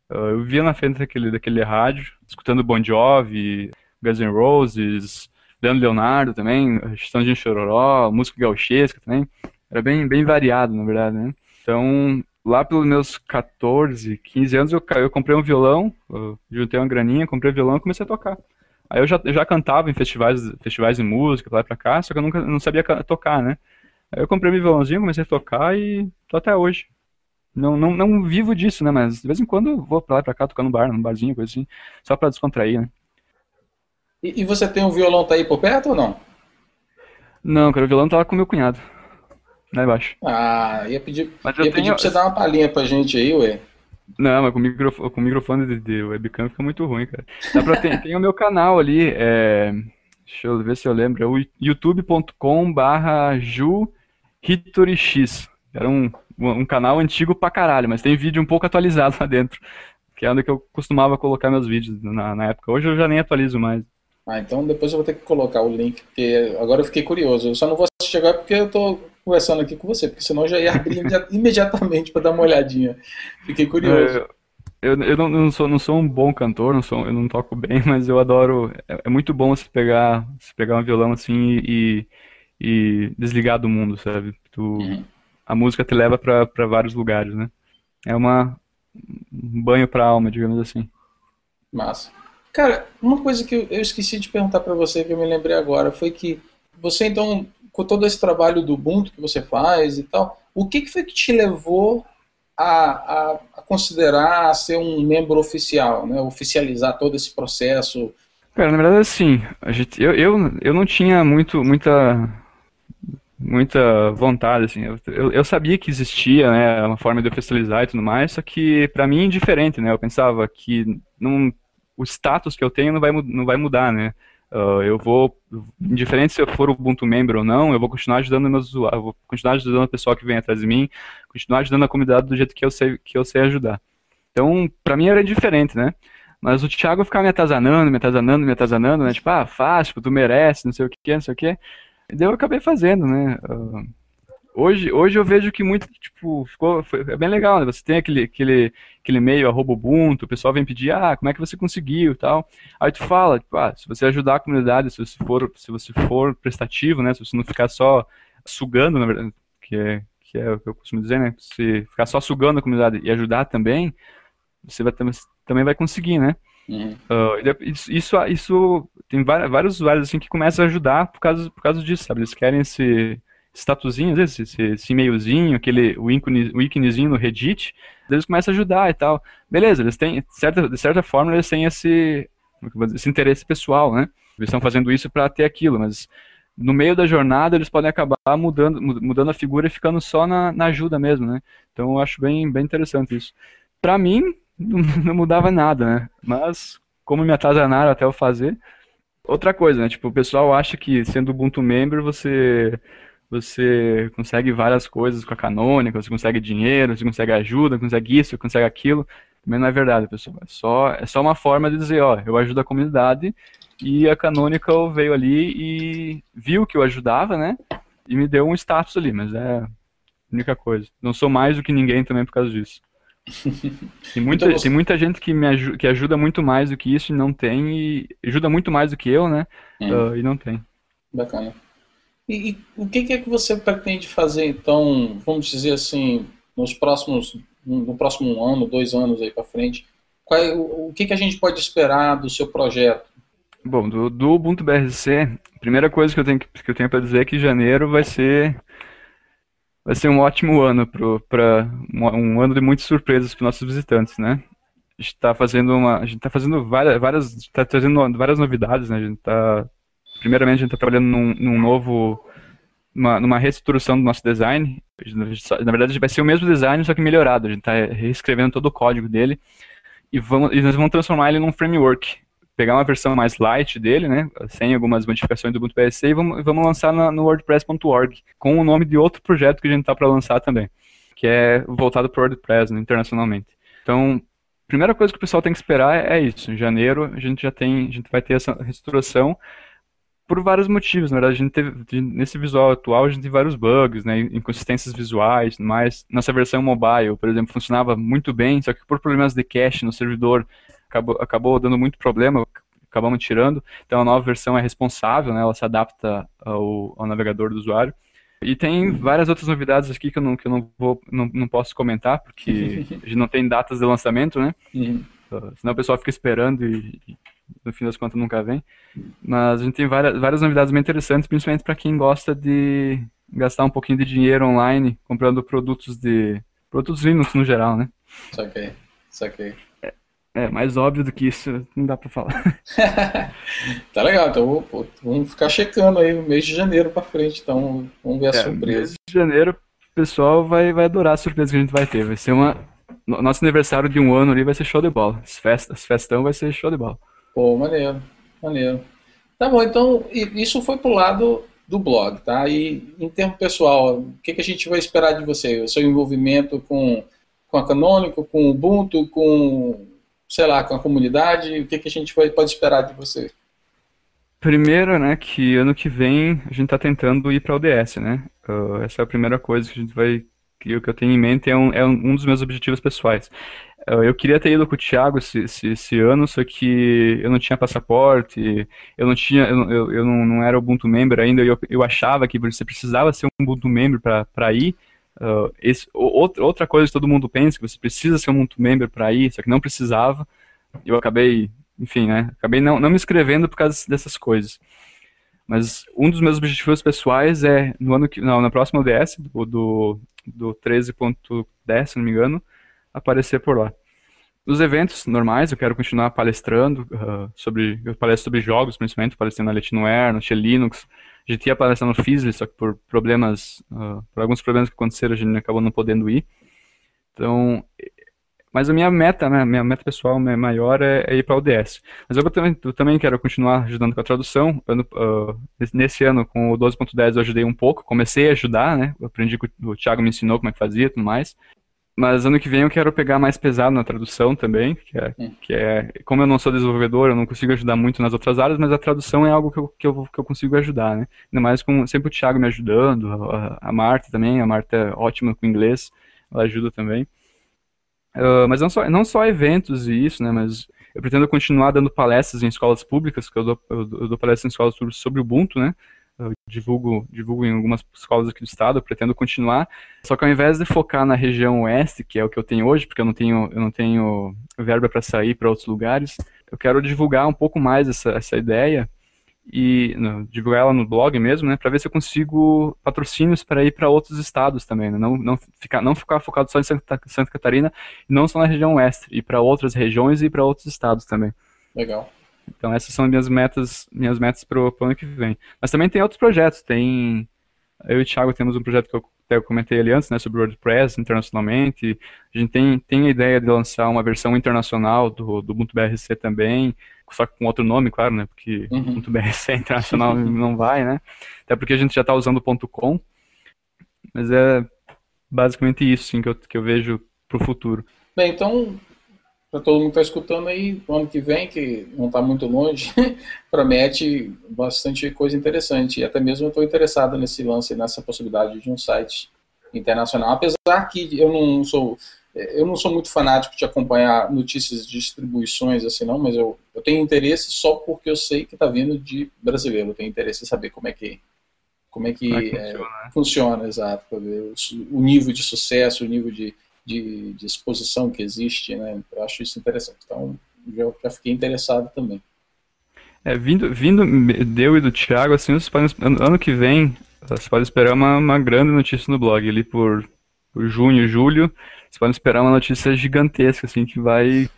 Eu vivia na frente daquele, daquele rádio, escutando Bon Jovi, Guns N' Roses, Leandro Leonardo também, de Chororó, música gauchesca também. Era bem, bem variado, na verdade, né? Então, lá pelos meus 14, 15 anos, eu, eu comprei um violão, eu juntei uma graninha, comprei um violão e comecei a tocar. Aí eu já, eu já cantava em festivais, festivais de música, pra lá e pra cá, só que eu nunca não sabia tocar, né? Aí eu comprei meu violãozinho, comecei a tocar e tô até hoje. Não, não, não vivo disso, né? Mas de vez em quando eu vou pra lá e pra cá tocar no bar, num barzinho, coisa assim, só pra descontrair, né? E, e você tem um violão tá aí por perto ou não? Não, cara, o violão tá lá com meu cunhado. Lá embaixo. Ah, ia pedir, mas ia pedir tenho... pra você dar uma palhinha pra gente aí, ué. Não, mas com, microfone, com microfone de, de, webcam fica muito ruim, cara. Dá pra ter, tem o meu canal ali, é, deixa eu ver se eu lembro, é o youtube.com barra Ju Hitorix. Era um, um canal antigo pra caralho, mas tem vídeo um pouco atualizado lá dentro. Que é onde eu costumava colocar meus vídeos na, na época. Hoje eu já nem atualizo mais. Ah, então depois eu vou ter que colocar o link, porque agora eu fiquei curioso. Eu só não vou chegar porque eu tô conversando aqui com você, porque senão eu já ia abrir imediatamente para dar uma olhadinha. Fiquei curioso. Eu, eu, eu não, não, sou, não sou um bom cantor, não sou, eu não toco bem, mas eu adoro. É, é muito bom se pegar, se pegar um violão assim e, e desligar do mundo, sabe? Tu, uhum. A música te leva para vários lugares, né? É uma, um banho para a alma, digamos assim. Massa. Cara, uma coisa que eu, esqueci de perguntar para você, que eu me lembrei agora, foi que você, então, com todo esse trabalho do Ubuntu que você faz e tal, o que, que foi que te levou a, a, a considerar ser um membro oficial, né? oficializar todo esse processo? Cara, na verdade, assim, a gente, eu, eu, eu não tinha muito, muita, muita vontade, assim. Eu, eu sabia que existia, né, uma forma de oficializar e tudo mais, só que para mim é indiferente, né? Eu pensava que não o status que eu tenho não vai, não vai mudar, né? Uh, eu vou, indiferente se eu for Ubuntu member ou não, eu vou continuar ajudando meus usuários, vou continuar ajudando o pessoal que vem atrás de mim, continuar ajudando a comunidade do jeito que eu sei, que eu sei ajudar. Então, para mim era indiferente, né? Mas o Thiago ficava me atazanando, me atazanando, me atazanando, né? Tipo, ah, faz, tipo, tu merece, não sei o que, não sei o que. E daí eu acabei fazendo, né? Uh, Hoje, hoje eu vejo que muito, tipo, ficou, foi, é bem legal, né? Você tem aquele, aquele, aquele e-mail, arroba Ubuntu, o pessoal vem pedir, ah, como é que você conseguiu tal. Aí tu fala, tipo, ah, se você ajudar a comunidade, se você for, se você for prestativo, né? Se você não ficar só sugando, na verdade, que é, que é o que eu costumo dizer, né? Se ficar só sugando a comunidade e ajudar também, você vai, também vai conseguir, né? Uhum. Uh, isso, isso, isso, tem vários usuários assim que começam a ajudar por causa, por causa disso, sabe? Eles querem se statuzinhos, esse, esse, esse e-mailzinho, aquele, o, ícone, o íconezinho no Reddit, eles começam a ajudar e tal. Beleza, eles têm, de certa, de certa forma, eles têm esse, esse interesse pessoal, né? Eles estão fazendo isso para ter aquilo, mas no meio da jornada eles podem acabar mudando, mudando a figura e ficando só na, na ajuda mesmo, né? Então eu acho bem, bem interessante isso. Para mim, não, não, mudava nada, né? Mas, como me atazanaram até eu fazer. Outra coisa, né? Tipo, o pessoal acha que sendo Ubuntu Member você você consegue várias coisas com a canônica, você consegue dinheiro, você consegue ajuda, consegue isso, consegue aquilo. Também não é verdade, pessoal. É só, é só uma forma de dizer, ó, eu ajudo a comunidade e a Canonical veio ali e viu que eu ajudava, né? E me deu um status ali, mas é a única coisa. Não sou mais do que ninguém também por causa disso. Tem muita, então, tem muita gente que, me ajuda, que ajuda muito mais do que isso e não tem, e ajuda muito mais do que eu, né? Hum. Uh, e não tem. Bacana. E, e, o que, é que você pretende fazer, então, vamos dizer assim, nos próximos, no próximo ano, dois anos aí para frente? Qual é, o, o que, que a gente pode esperar do seu projeto? Bom, do, do Ubuntu BRC, a primeira coisa que eu tenho, que eu tenho para dizer é que janeiro vai ser vai ser um ótimo ano para um ano de muitas surpresas para nossos visitantes, né? A gente está fazendo uma, a gente está fazendo várias, várias, está trazendo várias novidades, né? A gente está primeiramente a gente está trabalhando num, num novo, uma, numa reestruturação do nosso design. Na verdade, vai ser o mesmo design, só que melhorado. A gente está reescrevendo todo o código dele e, vamos, e nós vamos transformar ele num framework. Pegar uma versão mais light dele, né, sem algumas modificações do Ubuntu PSC, e vamos, vamos lançar na, no WordPress.org, com o nome de outro projeto que a gente está para lançar também, que é voltado para o WordPress né, internacionalmente. Então, primeira coisa que o pessoal tem que esperar é isso. Em janeiro a gente já tem, a gente vai ter essa reestruturação por vários motivos. Na verdade, a gente teve, nesse visual atual, a gente tem vários bugs, né, inconsistências visuais, mas nossa versão mobile, por exemplo, funcionava muito bem, só que por problemas de cache no servidor, acabou, acabou dando muito problema, acabamos tirando. Então a nova versão é responsável, né, ela se adapta ao, ao navegador do usuário. E tem várias outras novidades aqui que eu não, que eu não, vou, não, não posso comentar, porque a gente não tem datas de lançamento, né? Uhum. Uh, senão o pessoal fica esperando e, no fim das contas nunca vem. Mas a gente tem várias, várias novidades bem interessantes, principalmente para quem gosta de gastar um pouquinho de dinheiro online comprando produtos de produtos Linux no geral, né? Saquei, saquei. É, é mais óbvio do que isso, não dá para falar. tá legal, então pô, vamos ficar checando aí no mês de janeiro para frente, então vamos ver a é, surpresa. Mês de janeiro, o pessoal vai, vai adorar a surpresa que a gente vai ter. Vai ser uma. Nosso aniversário de um ano ali vai ser show de bola. As festas, festão vai ser show de bola. Pô, maneiro, maneiro. Tá bom, então isso foi pro lado do blog, tá? E em termos pessoal, o que, que a gente vai esperar de você? O seu envolvimento com, com a Canônico, com o Ubuntu, com, sei lá, com a comunidade, o que, que a gente vai, pode esperar de você? Primeiro, né, que ano que vem a gente está tentando ir para o ODS, né? Uh, essa é a primeira coisa que a gente vai, que, que eu tenho em mente é um, é um dos meus objetivos pessoais. Eu queria ter ido com o Thiago esse, esse, esse, ano, só que eu não tinha passaporte, eu não tinha, eu, eu, eu não, não, era Ubuntu member ainda, eu, eu achava que você precisava ser um Ubuntu member para ir. Uh, esse, outra coisa que todo mundo pensa, que você precisa ser um Ubuntu member para ir, só que não precisava. Eu acabei, enfim, né, acabei não, não me inscrevendo por causa dessas coisas. Mas um dos meus objetivos pessoais é, no ano que, não, na próxima ODS, do, do, do 13.10, se não me engano, aparecer por lá. Nos eventos normais, eu quero continuar palestrando uh, sobre, eu palestro sobre jogos, principalmente, palestrando na Latinware, no Linux. A gente ia palestrar no Fizzly, só que por problemas, uh, por alguns problemas que aconteceram, a gente acabou não podendo ir. Então, mas a minha meta, né, minha meta pessoal maior é, é ir para o ODS. Mas eu também, eu também quero continuar ajudando com a tradução. Ano, uh, nesse ano, com o 12.10, eu ajudei um pouco, comecei a ajudar, né? Eu aprendi, o Thiago me ensinou como é que fazia e tudo mais. Mas ano que vem eu quero pegar mais pesado na tradução também, que é, que é como eu não sou desenvolvedor, eu não consigo ajudar muito nas outras áreas, mas a tradução é algo que eu, que eu, que eu consigo ajudar, né? Ainda mais com sempre o Thiago me ajudando, a, a Marta também, a Marta é ótima com inglês, ela ajuda também. Uh, mas não só, não só eventos e isso, né? Mas eu pretendo continuar dando palestras em escolas públicas, que eu dou, eu dou palestras em escolas sobre, sobre Ubuntu, né? Eu divulgo, divulgo em algumas escolas aqui do estado, eu pretendo continuar. Só que ao invés de focar na região oeste, que é o que eu tenho hoje, porque eu não tenho, eu não tenho verba para sair para outros lugares, eu quero divulgar um pouco mais essa, essa ideia e não, divulgar ela no blog mesmo, né, para ver se eu consigo patrocínios para ir para outros estados também, né, não, não, ficar, não ficar focado só em Santa, Santa Catarina e não só na região oeste, ir para outras regiões e para outros estados também. Legal. Então essas são minhas metas, minhas metas para o ano que vem. Mas também tem outros projetos, tem eu e o Thiago temos um projeto que eu até comentei ali antes, né, sobre WordPress internacionalmente. A gente tem, tem a ideia de lançar uma versão internacional do, do Ubuntu BRC também, só que com outro nome, claro, né, porque uhum. Ubuntu BRC internacional não vai, né, até porque a gente já está usando o .com, mas é basicamente isso, sim, que eu, que eu vejo para o futuro. Bem, então para todo mundo que está escutando aí, no ano que vem, que não está muito longe, promete bastante coisa interessante. E até mesmo eu estou interessado nesse lance, nessa possibilidade de um site internacional. Apesar que eu não sou eu não sou muito fanático de acompanhar notícias de distribuições assim não, mas eu, eu tenho interesse só porque eu sei que está vindo de brasileiro. Eu tenho interesse em saber como é que como é que, como é que é, funciona, né? funciona, exato, o nível de sucesso, o nível de de, de exposição que existe, né? Eu acho isso interessante. Então, já, já fiquei interessado também. É, vindo, vindo deu e do Thiago, assim, vocês podem, ano que vem, você pode esperar uma, uma grande notícia no blog, ali por, por junho, julho, você pode esperar uma notícia gigantesca, assim, que vai,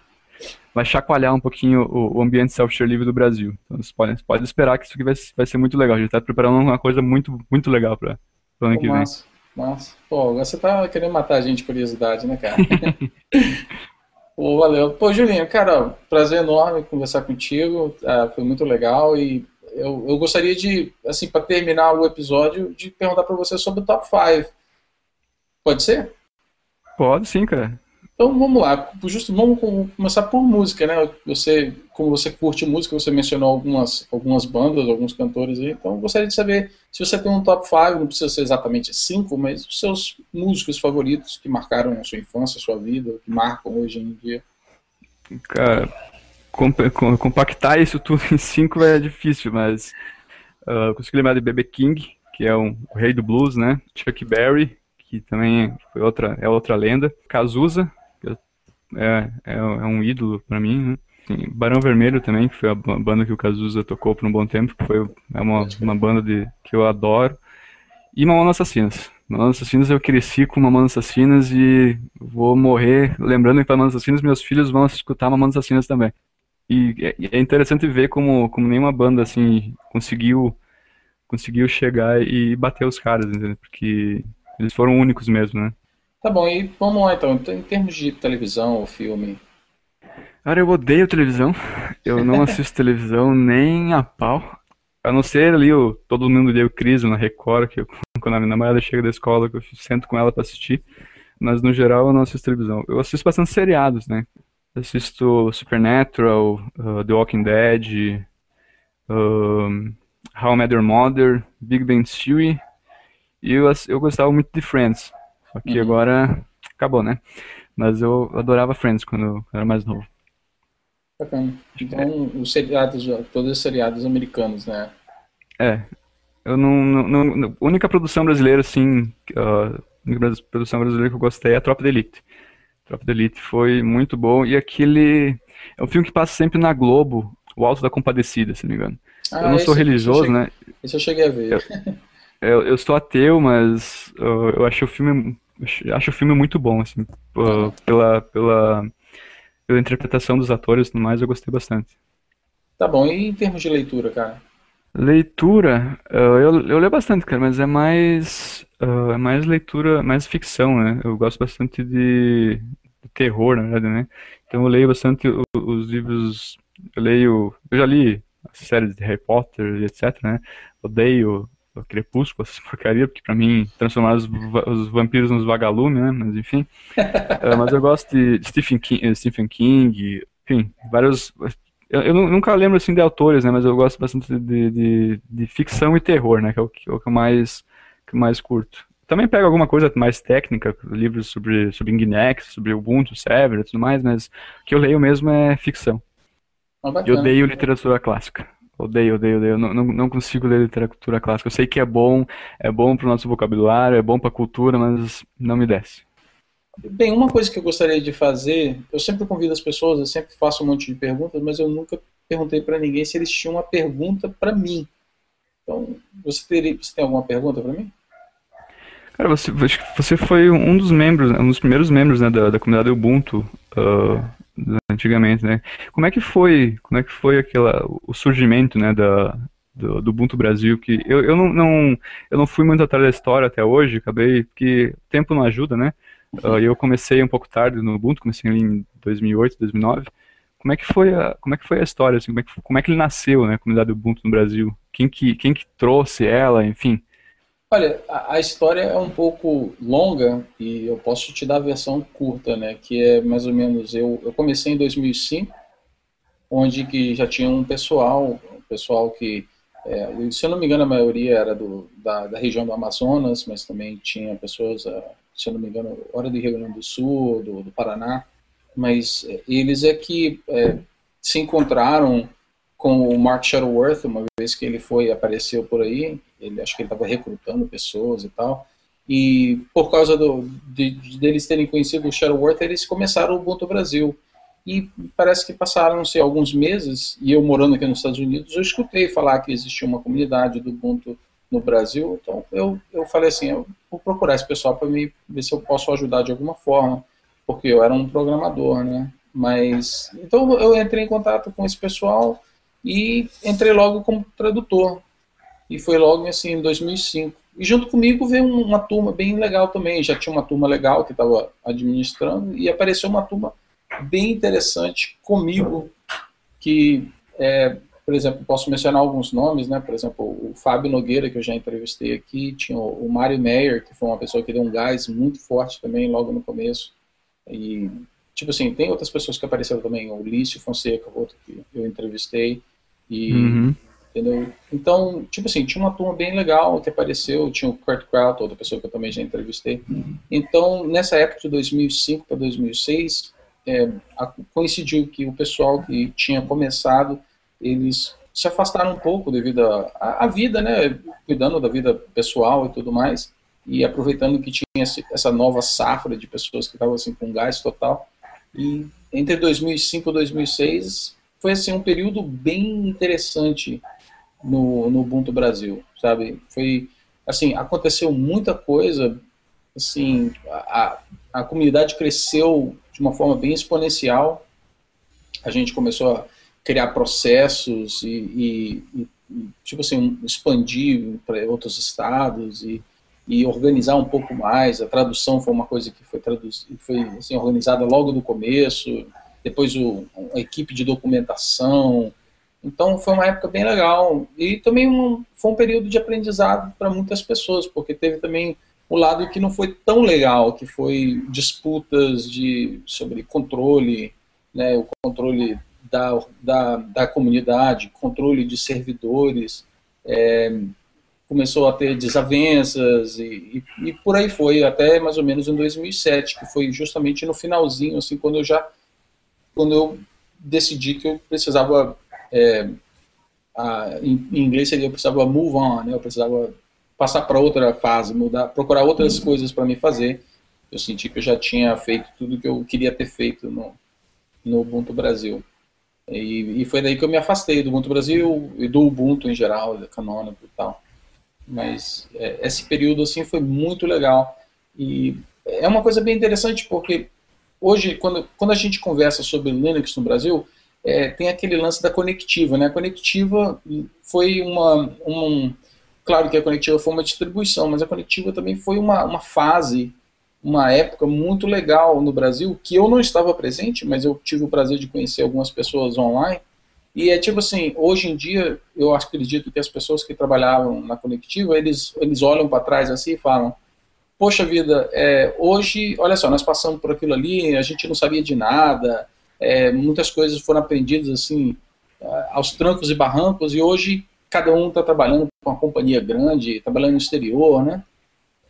vai chacoalhar um pouquinho o, o ambiente software livre do Brasil. Então, vocês podem, podem esperar que isso aqui vai, vai ser muito legal. A gente está preparando uma coisa muito, muito legal para o ano que vem. Nossa, pô, você tá querendo matar a gente de curiosidade, né, cara? pô, valeu. Pô, Julinho, cara, prazer enorme conversar contigo, é, foi muito legal e eu, eu gostaria de, assim, para terminar o episódio, de perguntar para você sobre o top 5. Pode ser? Pode sim, cara. Então vamos lá, justo vamos começar por música, né? Você, como você curte música, você mencionou algumas, algumas bandas, alguns cantores aí, então gostaria de saber se você tem um top 5, não precisa ser exatamente 5, mas os seus músicos favoritos que marcaram a sua infância, a sua vida, que marcam hoje em dia. Cara, compactar isso tudo em 5 é difícil, mas uh, lembrar de B.B. King, que é um, o rei do blues, né? Chuck Berry, que também foi outra, é outra lenda. Cazuza, é, é, é um ídolo para mim. Né? Barão Vermelho também, que foi a banda que o Cazuza tocou por um bom tempo, que foi é uma, uma banda de, que eu adoro. E Mamonas Assassinas. Mamonas Assassinas eu cresci com Mamonas Assassinas e vou morrer lembrando que Mamonas Assassinas meus filhos vão escutar Mamonas Assassinas também. E é, é interessante ver como, como nenhuma banda assim conseguiu conseguiu chegar e bater os caras, entendeu? Porque eles foram únicos mesmo, né? Tá bom, e vamos lá então, em termos de televisão ou filme. Cara, eu odeio televisão. Eu não assisto televisão nem a pau. A não ser ali o Todo Mundo Deu Crise na Record, que eu, quando a minha namorada chega da escola, que eu sento com ela pra assistir. Mas no geral eu não assisto televisão. Eu assisto bastante seriados, né? assisto Supernatural, uh, The Walking Dead, uh, How I Met Your Mother, Big Bang Theory. E eu, eu gostava muito de Friends. Só que uhum. agora acabou, né? Mas eu adorava Friends quando eu era mais novo. Bacana. Então, os seriados, todos os seriados americanos, né? É. Eu não, não, não a única produção brasileira, assim, uh, a única produção brasileira que eu gostei é a Tropa de Elite. Tropa de Elite foi muito bom. E aquele. É um filme que passa sempre na Globo, O Alto da Compadecida, se não me engano. Ah, eu não sou religioso, cheguei, né? Isso eu cheguei a ver. Eu, eu, eu sou ateu, mas eu, eu acho o filme. Acho o filme muito bom, assim. Pela, pela, pela interpretação dos atores e tudo mais, eu gostei bastante. Tá bom, e em termos de leitura, cara? Leitura, eu, eu leio bastante, cara, mas é mais, é mais leitura, mais ficção, né? Eu gosto bastante de, de terror, na verdade, né? Então eu leio bastante os, os livros, eu leio, eu já li as séries de Harry Potter e etc, né? Odeio Crepúsculo, essa porcaria, porque pra mim transformar os, os vampiros nos vagalumes, né? Mas enfim. uh, mas eu gosto de, de Stephen, King, Stephen King, enfim, vários eu, eu, nunca lembro assim de autores, né? Mas eu gosto bastante de, de, de ficção e terror, né? Que é o que, é o que eu mais, que eu mais curto. Também pego alguma coisa mais técnica, livros sobre, sobre Nginx, sobre Ubuntu, Server e tudo mais, mas o que eu leio mesmo é ficção. Ah, eu odeio literatura clássica. Odeio, odeio, odeio. Não, não, não, consigo ler literatura clássica. Eu sei que é bom, é bom pro nosso vocabulário, é bom pra cultura, mas não me desce. Bem, uma coisa que eu gostaria de fazer, eu sempre convido as pessoas, eu sempre faço um monte de perguntas, mas eu nunca perguntei para ninguém se eles tinham uma pergunta para mim. Então, você, teria, você tem alguma pergunta para mim? Cara, você, você foi um dos membros, um dos primeiros membros né, da, da comunidade Ubuntu uh, antigamente, né? Como é que foi, como é que foi aquela, o surgimento, né, da, do, do Ubuntu Brasil? Que eu, eu não, não, eu não fui muito atrás da história até hoje, acabei porque tempo não ajuda, né? Uh, eu comecei um pouco tarde no Ubuntu, comecei ali em 2008, 2009. Como é que foi a, como é que foi a história? Assim, como, é que, como é que ele nasceu, né, a comunidade Ubuntu no Brasil? Quem que, quem que trouxe ela, enfim? Olha, a, a, história é um pouco longa e eu posso te dar a versão curta, né, que é mais ou menos, eu, eu comecei em 2005, onde que já tinha um pessoal, um pessoal que, é, se eu não me engano, a maioria era do, da, da região do Amazonas, mas também tinha pessoas uh, se eu não me engano, hora do Rio Grande do Sul, do, do Paraná, mas é, eles é que é, se encontraram com o Mark Shuttleworth, uma vez que ele foi, apareceu por aí, ele acho que ele estava recrutando pessoas e tal, e por causa do, de, de deles terem conhecido o Shuttleworth, eles começaram o Ubuntu Brasil. E parece que passaram-se alguns meses, e eu morando aqui nos Estados Unidos, eu escutei falar que existia uma comunidade do Ubuntu no Brasil. Então eu, eu falei assim, eu vou procurar esse pessoal para ver se eu posso ajudar de alguma forma, porque eu era um programador, né? Mas então eu entrei em contato com esse pessoal e entrei logo como tradutor. E foi logo assim em 2005. E junto comigo veio uma turma bem legal também. Já tinha uma turma legal que estava administrando e apareceu uma turma bem interessante comigo que é, por exemplo, posso mencionar alguns nomes, né? Por exemplo, o Fábio Nogueira, que eu já entrevistei aqui, tinha o Mário Meyer, que foi uma pessoa que deu um gás muito forte também logo no começo. E, tipo assim, tem outras pessoas que apareceram também, o Lício Fonseca, outro que eu entrevistei. E, uhum. Entendeu? Então, tipo assim, tinha uma turma bem legal que apareceu, tinha o Kurt Kraut, outra pessoa que eu também já entrevistei. Uhum. Então, nessa época de 2005 para 2006, é, coincidiu que o pessoal que tinha começado eles se afastaram um pouco devido à vida, né, cuidando da vida pessoal e tudo mais, e aproveitando que tinha essa nova safra de pessoas que estavam assim com gás total. E entre 2005 e 2006 foi assim um período bem interessante no, no Ubuntu Brasil, sabe? Foi assim, aconteceu muita coisa, assim, a, a comunidade cresceu de uma forma bem exponencial. A gente começou a criar processos e, e, e tipo assim, expandir para outros estados e, e organizar um pouco mais. A tradução foi uma coisa que foi, foi assim, organizada logo no começo, depois o, a equipe de documentação. Então foi uma época bem legal. E também um, foi um período de aprendizado para muitas pessoas, porque teve também o lado que não foi tão legal, que foi disputas de, sobre controle, né, o controle da, da, da comunidade, controle de servidores, é, começou a ter desavenças e, e, e, por aí foi, até mais ou menos em 2007, que foi justamente no finalzinho, assim, quando eu já, quando eu decidi que eu precisava, é, a, em, em, inglês seria, eu precisava move on, né, eu precisava passar para outra fase, mudar, procurar outras coisas para me fazer. Eu senti que eu já tinha feito tudo que eu queria ter feito no, no Ubuntu Brasil. E, e, foi daí que eu me afastei do Ubuntu Brasil e do Ubuntu em geral, da Canônico e tal. Mas é, esse período assim foi muito legal. E é uma coisa bem interessante porque hoje, quando, quando a gente conversa sobre Linux no Brasil, é, tem aquele lance da conectiva. Né? A conectiva foi uma. Um, claro que a conectiva foi uma distribuição, mas a conectiva também foi uma, uma fase uma época muito legal no Brasil, que eu não estava presente, mas eu tive o prazer de conhecer algumas pessoas online. E é tipo assim, hoje em dia, eu acredito que as pessoas que trabalhavam na Conectiva, eles, eles olham para trás assim e falam, poxa vida, é, hoje, olha só, nós passamos por aquilo ali, a gente não sabia de nada, é, muitas coisas foram aprendidas assim, aos trancos e barrancos, e hoje cada um está trabalhando com uma companhia grande, trabalhando no exterior, né?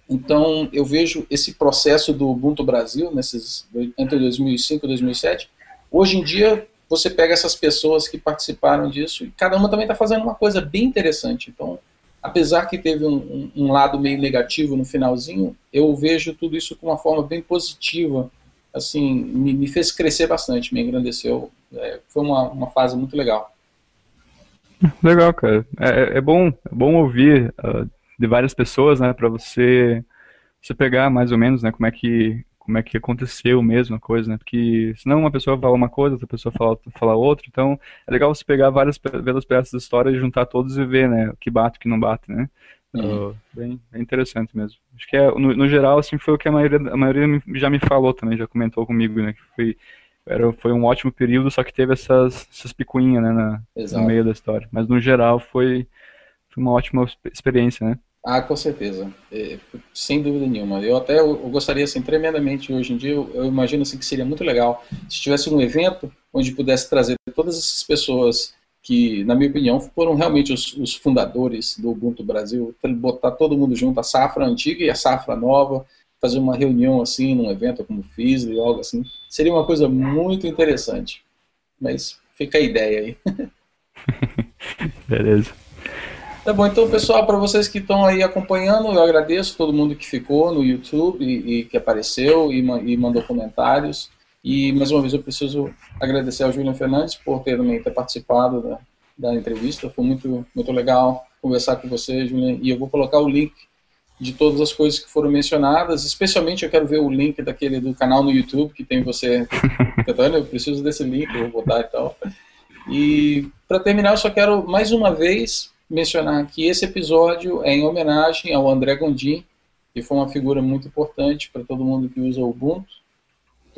Então, eu vejo esse processo do Ubuntu Brasil, nesses, entre 2005 e 2007. Hoje em dia, você pega essas pessoas que participaram disso e cada uma também está fazendo uma coisa bem interessante. Então, apesar que teve um, um, lado meio negativo no finalzinho, eu vejo tudo isso com uma forma bem positiva. Assim, me, me fez crescer bastante, me engrandeceu. É, foi uma, uma fase muito legal. Legal, cara. É, é bom, é bom ouvir uh, de várias pessoas, né, para você você pegar mais ou menos, né, como é que como é que aconteceu mesmo a coisa, né? Porque senão uma pessoa fala uma coisa, outra pessoa fala, fala outra, então é legal você pegar várias, várias peças da história e juntar todos e ver, né, o que bate, o que não bate, né? Uhum. Uh, bem, bem, interessante mesmo. Acho que é, no, no, geral, assim, foi o que a maioria, a maioria já me falou também, já comentou comigo, né? Que foi, era, foi um ótimo período, só que teve essas, essas picuinhas, né, na, no meio da história. Mas no geral foi, foi uma ótima experiência, né? Ah, com certeza, é, sem dúvida nenhuma. Eu até eu, gostaria assim tremendamente hoje em dia. Eu, eu, imagino assim que seria muito legal se tivesse um evento onde pudesse trazer todas essas pessoas que, na minha opinião, foram realmente os, os fundadores do Ubuntu Brasil, botar todo mundo junto, a safra antiga e a safra nova, fazer uma reunião assim num evento como fiz e algo assim, seria uma coisa muito interessante. Mas fica a ideia aí. Beleza. Tá bom, então pessoal, para vocês que estão aí acompanhando, eu agradeço todo mundo que ficou no YouTube e, e que apareceu e, e, mandou comentários. E mais uma vez eu preciso agradecer ao Julian Fernandes por ter também ter participado da, da entrevista. Foi muito, muito legal conversar com você, Julian. E eu vou colocar o link de todas as coisas que foram mencionadas. Especialmente eu quero ver o link daquele do canal no YouTube que tem você cantando. Eu preciso desse link, eu vou botar e tal. E para terminar, eu só quero mais uma vez mencionar que esse episódio é em homenagem ao André Gondim, que foi uma figura muito importante para todo mundo que usa Ubuntu,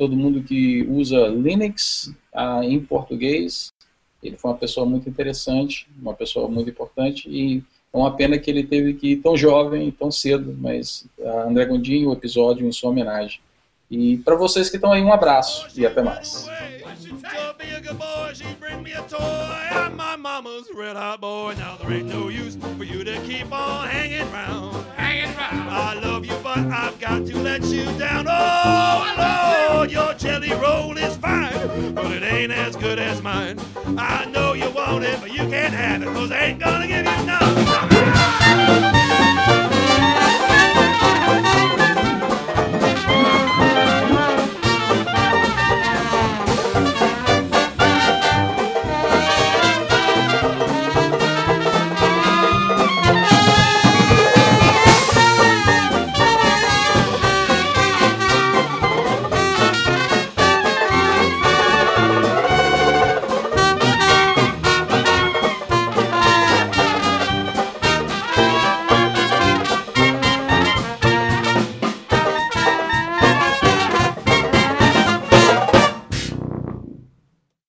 todo mundo que usa Linux ah, em português. Ele foi uma pessoa muito interessante, uma pessoa muito importante e é uma pena que ele teve que ir tão jovem tão cedo, mas ah, André Gondim, o episódio em sua homenagem. E para vocês que estão aí, um abraço e até mais. Oh. I know you want it, but you can't have it, cause I ain't gonna give you none.